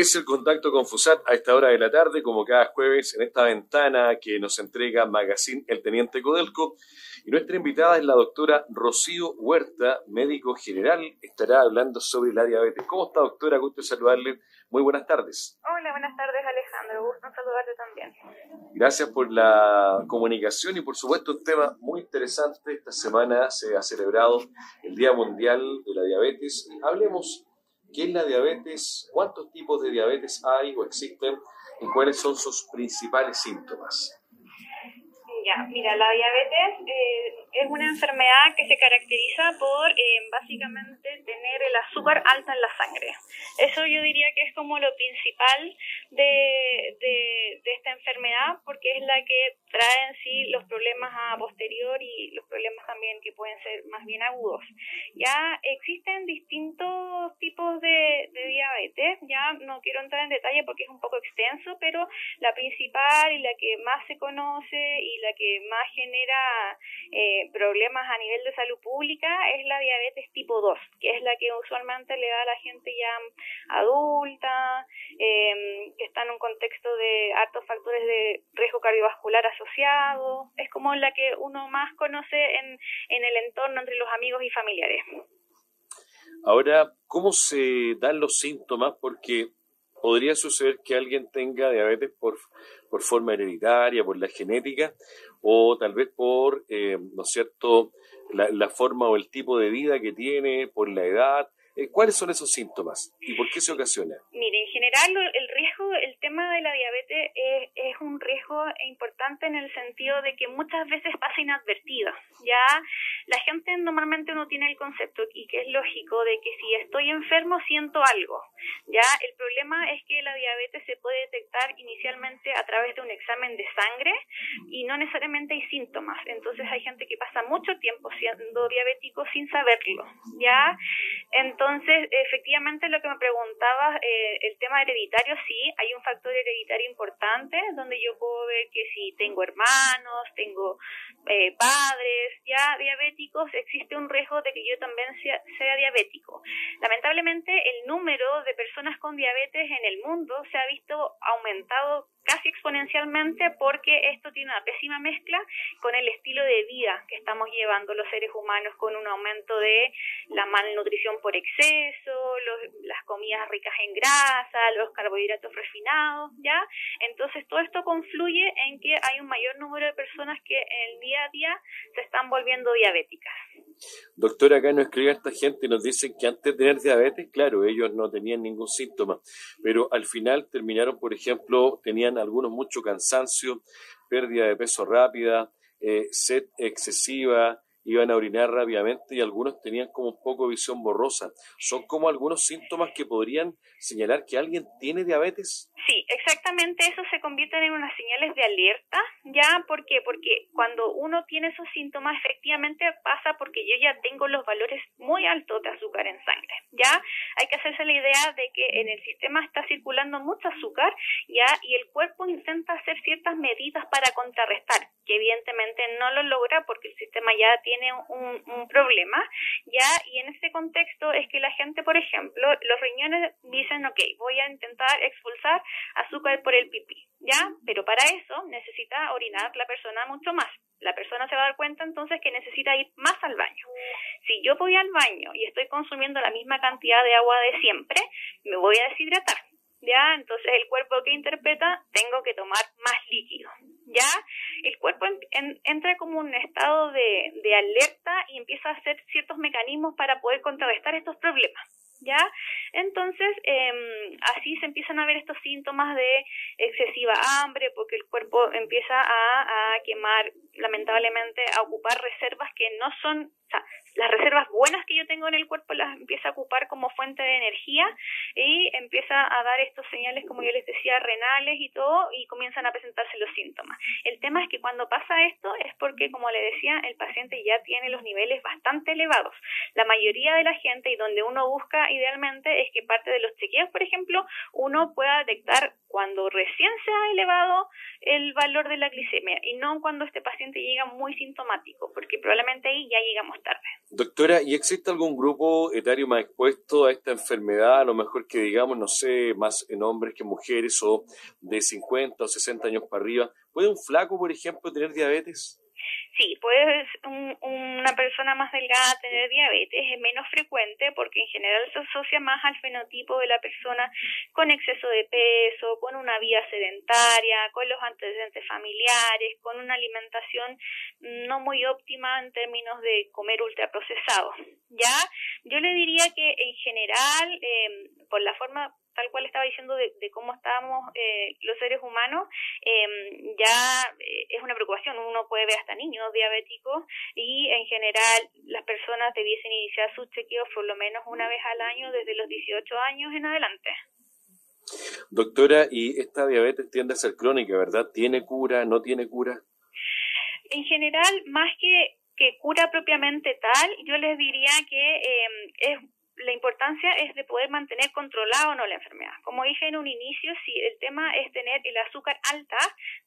Es el contacto con FUSAT a esta hora de la tarde, como cada jueves, en esta ventana que nos entrega Magazine El Teniente Codelco. Y nuestra invitada es la doctora Rocío Huerta, médico general. Estará hablando sobre la diabetes. ¿Cómo está, doctora? Gusto saludarle. Muy buenas tardes. Hola, buenas tardes, Alejandro. Gusto saludarte también. Gracias por la comunicación y, por supuesto, un tema muy interesante. Esta semana se ha celebrado el Día Mundial de la Diabetes. Hablemos ¿Qué es la diabetes? ¿Cuántos tipos de diabetes hay o existen? ¿Y cuáles son sus principales síntomas? Mira, la diabetes eh, es una enfermedad que se caracteriza por eh, básicamente tener el azúcar alta en la sangre. Eso yo diría que es como lo principal de, de, esta enfermedad porque es la que trae en sí los problemas a posterior y los problemas pueden ser más bien agudos. Ya existen distintos tipos de, diabetes, ya no quiero entrar en detalle porque es un poco extenso, pero la principal y la que más se conoce y la que más genera eh, problemas a nivel de salud pública es la diabetes tipo 2, que es la que usualmente le da a la gente ya adulta, eh, que está en un contexto de altos factores de riesgo cardiovascular asociado, es como la que uno más conoce en, en el entorno entre los amigos y familiares. Ahora, ¿cómo se dan los síntomas? Porque podría suceder que alguien tenga diabetes por, por forma hereditaria, por la genética, o tal vez por, eh, ¿no es cierto?, la, la, forma o el tipo de vida que tiene, por la edad. Eh, ¿Cuáles son esos síntomas y por qué se ocasiona? Mire, en general el riesgo, el tema de la diabetes es, es un riesgo importante en el sentido de que muchas veces pasa inadvertida. Ya la gente normalmente no tiene el concepto, y que es lógico, de que si estoy enfermo siento algo. Ya el problema es que la diabetes se puede detectar inicialmente a través de un examen de sangre y no necesariamente hay síntomas. Entonces hay gente que pasa mucho tiempo siendo diabético sin saberlo. Ya entonces efectivamente lo que me preguntabas, eh, el tema hereditario, sí, hay un factor hereditario importante donde yo puedo ver que si tengo hermanos, tengo eh, padres ya diabéticos, existe un riesgo de que yo también sea, sea, diabético. Lamentablemente, el número de personas con diabetes en el mundo se ha visto aumentado casi exponencialmente porque esto tiene una pésima mezcla con el estilo de vida que estamos llevando los seres humanos con un aumento de la malnutrición por exceso, los, las comidas ricas en grasa, los carbohidratos refinados, ¿ya? Entonces todo esto confluye en que hay un mayor número de personas que en el día a día se están volviendo diabéticas. Doctora, acá nos escribe esta gente y nos dicen que antes de tener diabetes, claro, ellos no tenían ningún síntoma, pero al final terminaron, por ejemplo, tenían algunos mucho cansancio, pérdida de peso rápida, eh, sed excesiva, iban a orinar rápidamente y algunos tenían como un poco visión borrosa. ¿Son como algunos síntomas que podrían señalar que alguien tiene diabetes? Sí, exactamente eso se convierte en unas señales de alerta, ¿ya? ¿Por qué? Porque cuando uno tiene esos síntomas efectivamente pasa porque yo ya tengo los valores muy altos de azúcar en sangre, ¿ya? Hay que hacerse la idea de que en el sistema está circulando mucho azúcar, ¿ya? Y el cuerpo intenta hacer ciertas medidas para contrarrestar, que evidentemente no lo logra porque el sistema ya tiene un, un problema, ¿ya? Y en este contexto es que la gente, por ejemplo, los riñones dicen, ok, voy a intentar expulsar azúcar por el pipí, ¿ya? Pero para eso necesita orinar la persona mucho más. La persona se va a dar cuenta entonces que necesita ir más al baño. Si yo voy al baño y estoy consumiendo la misma cantidad de agua de siempre, me voy a deshidratar. ¿Ya? Entonces el cuerpo que interpreta, tengo que tomar más líquido. ¿Ya? El cuerpo en, en, entra como un estado de, de alerta y empieza a hacer ciertos mecanismos para poder contrarrestar estos problemas. ¿ya? Entonces, eh, así se empiezan a ver estos síntomas de excesiva hambre, porque el cuerpo empieza a, a quemar, lamentablemente, a ocupar reservas que no son, o sea, las reservas buenas que yo tengo en el cuerpo las empieza a ocupar como fuente de energía y empieza a dar estos señales, como yo les decía, renales y todo, y comienzan a presentarse los síntomas. El tema es que cuando pasa esto es porque, como le decía, el paciente ya tiene los niveles bastante elevados. La mayoría de la gente y donde uno busca idealmente es que parte de los chequeos, por ejemplo, uno pueda detectar cuando recién se ha elevado el valor de la glicemia y no cuando este paciente llega muy sintomático, porque probablemente ahí ya llegamos tarde. Doctora, ¿y existe algún grupo etario más expuesto a esta enfermedad? A lo mejor que digamos, no sé, más en hombres que mujeres o de 50 o 60 años para arriba. ¿Puede un flaco, por ejemplo, tener diabetes? Sí, puede una persona más delgada tener diabetes, es menos frecuente porque en general se asocia más al fenotipo de la persona con exceso de peso, con una vida sedentaria, con los antecedentes familiares, con una alimentación no muy óptima en términos de comer ultraprocesado. ¿Ya? Yo le diría que en general, eh, por la forma tal cual estaba diciendo de, cómo estamos eh, los seres humanos, em, ya eh, es una preocupación. Uno puede ver hasta niños diabéticos y en general las personas debiesen iniciar sus chequeos por lo menos una vez al año desde los 18 años en adelante. Doctora, ¿y esta diabetes tiende a ser crónica, verdad? ¿Tiene cura? ¿No tiene cura? En general, más que, que cura propiamente tal, yo les diría que em, es la importancia es de poder mantener controlado o no la enfermedad. Como dije en un inicio, si el tema es tener el azúcar alta,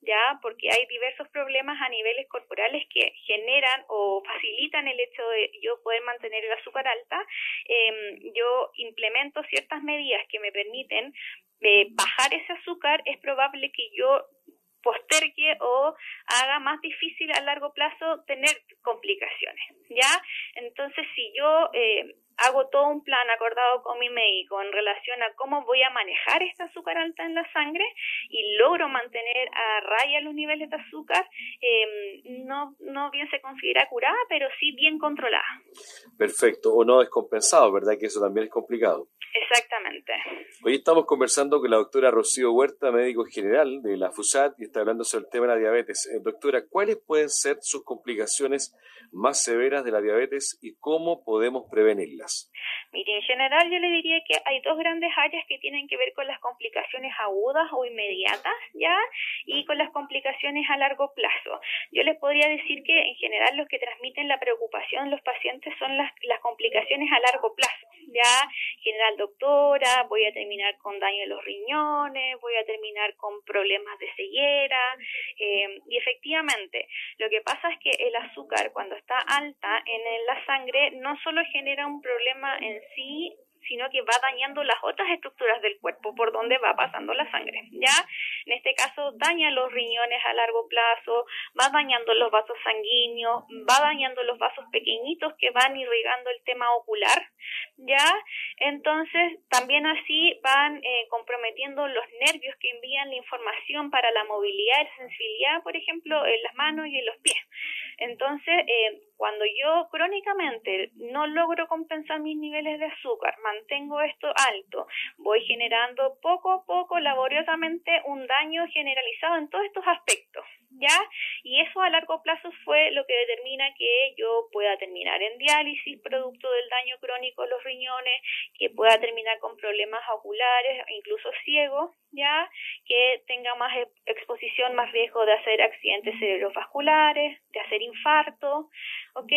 ya porque hay diversos problemas a niveles corporales que generan o facilitan el hecho de yo poder mantener el azúcar alta, em, yo implemento ciertas medidas que me permiten eh, bajar ese azúcar, es probable que yo postergue o haga más difícil a largo plazo tener complicaciones, ¿ya? Entonces, si yo eh, hago todo un plan acordado con mi médico en relación a cómo voy a manejar esta azúcar alta en la sangre y logro mantener a raya los niveles de azúcar, em, no, no bien se considera curada, pero sí bien controlada. Perfecto, o no descompensado, ¿verdad? Que eso también es complicado. Exactamente. Hoy estamos conversando con la doctora Rocío Huerta, médico general de la FUSAT, y está hablando sobre el tema de la diabetes. Eh, doctora, ¿cuáles pueden ser sus complicaciones más severas de la diabetes y cómo podemos prevenirlas? Mire, en general yo le diría que hay dos grandes áreas que tienen que ver con las complicaciones agudas o inmediatas, ¿ya? Y con las complicaciones a largo plazo. Yo les podría decir que en general los que transmiten la preocupación los pacientes son las, las complicaciones a largo plazo, ¿ya? general doctora, voy a terminar con daño de los riñones, voy a terminar con problemas de ceguera. Eh, y efectivamente, lo que pasa es que el azúcar cuando está alta en la sangre no solo genera un problema en sí sino que va dañando las otras estructuras del cuerpo por donde va pasando la sangre, ¿ya? En este caso daña los riñones a largo plazo, va dañando los vasos sanguíneos, va dañando los vasos pequeñitos que van irrigando el tema ocular, ¿ya? Entonces también así van eh, comprometiendo los nervios que envían la información para la movilidad y sensibilidad, por ejemplo, en las manos y en los pies. Entonces, eh, cuando yo crónicamente no logro compensar mis niveles de azúcar, mantengo esto alto, voy generando poco a poco, laboriosamente, un daño generalizado en todos estos aspectos, ¿ya? Y eso a largo plazo fue lo que determina que yo pueda terminar en diálisis producto del daño crónico de los riñones, que pueda terminar con problemas oculares, incluso ciego, ¿ya? Que tenga más exposición, más riesgo de hacer accidentes cerebrovasculares, de hacer infarto, ¿ok?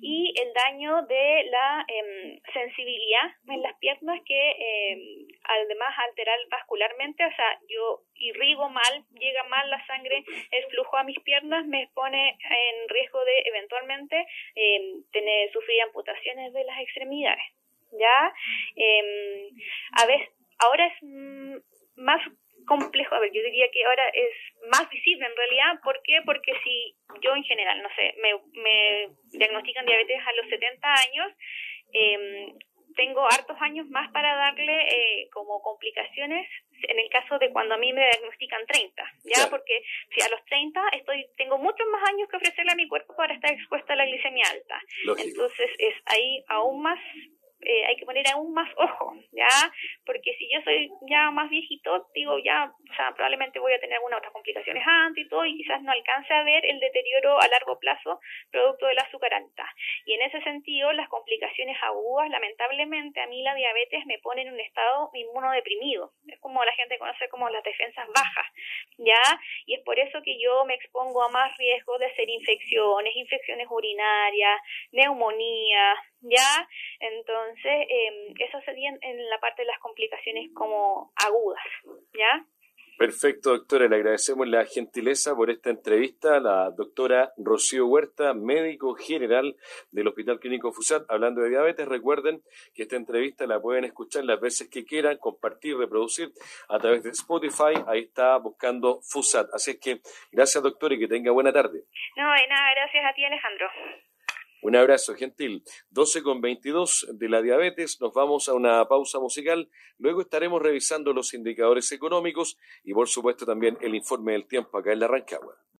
Y el daño de la em, sensibilidad en las piernas que em, además alterar vascularmente, o sea, yo irrigo mal, llega mal la sangre, el flujo a mis piernas me pone en riesgo de eventualmente em, tener sufrir amputaciones de las extremidades, ¿ya? a veces, ahora es más complejo, a ver, yo diría que ahora es más visible en realidad, ¿por qué? Porque si yo en general, no sé, me, me diagnostican diabetes a los 70 años, eh, tengo hartos años más para darle eh, como complicaciones en el caso de cuando a mí me diagnostican 30, ¿ya? Porque si a los 30 estoy tengo muchos más años que ofrecerle a mi cuerpo para estar expuesta a la glicemia alta. Entonces es ahí aún más eh, hay que poner aún más ojo, ¿ya? Porque si yo soy ya más viejito, digo, ya, o sea, probablemente voy a tener algunas otras complicaciones antes y todo, y quizás no alcance a ver el deterioro a largo plazo producto del azúcar alta. Y en ese sentido, las complicaciones agudas, lamentablemente, a mí la diabetes me pone en un estado inmunodeprimido. Es como la gente conoce como las defensas bajas, ¿ya? Y es por eso que yo me expongo a más riesgo de hacer infecciones, infecciones urinarias, neumonía, ¿ya? Entonces, eh, eso sería en la parte de las complicaciones como agudas, ¿ya? Perfecto, doctora. Le agradecemos la gentileza por esta entrevista a la doctora Rocío Huerta, médico general del Hospital Clínico FUSAT, hablando de diabetes. Recuerden que esta entrevista la pueden escuchar las veces que quieran, compartir, reproducir a través de Spotify. Ahí está buscando FUSAT. Así es que gracias, doctor, y que tenga buena tarde. No, de nada, gracias a ti, Alejandro. Un abrazo, gentil. 12 con 22 de la diabetes. Nos vamos a una pausa musical. Luego estaremos revisando los indicadores económicos y, por supuesto, también el informe del tiempo acá en la Rancagua.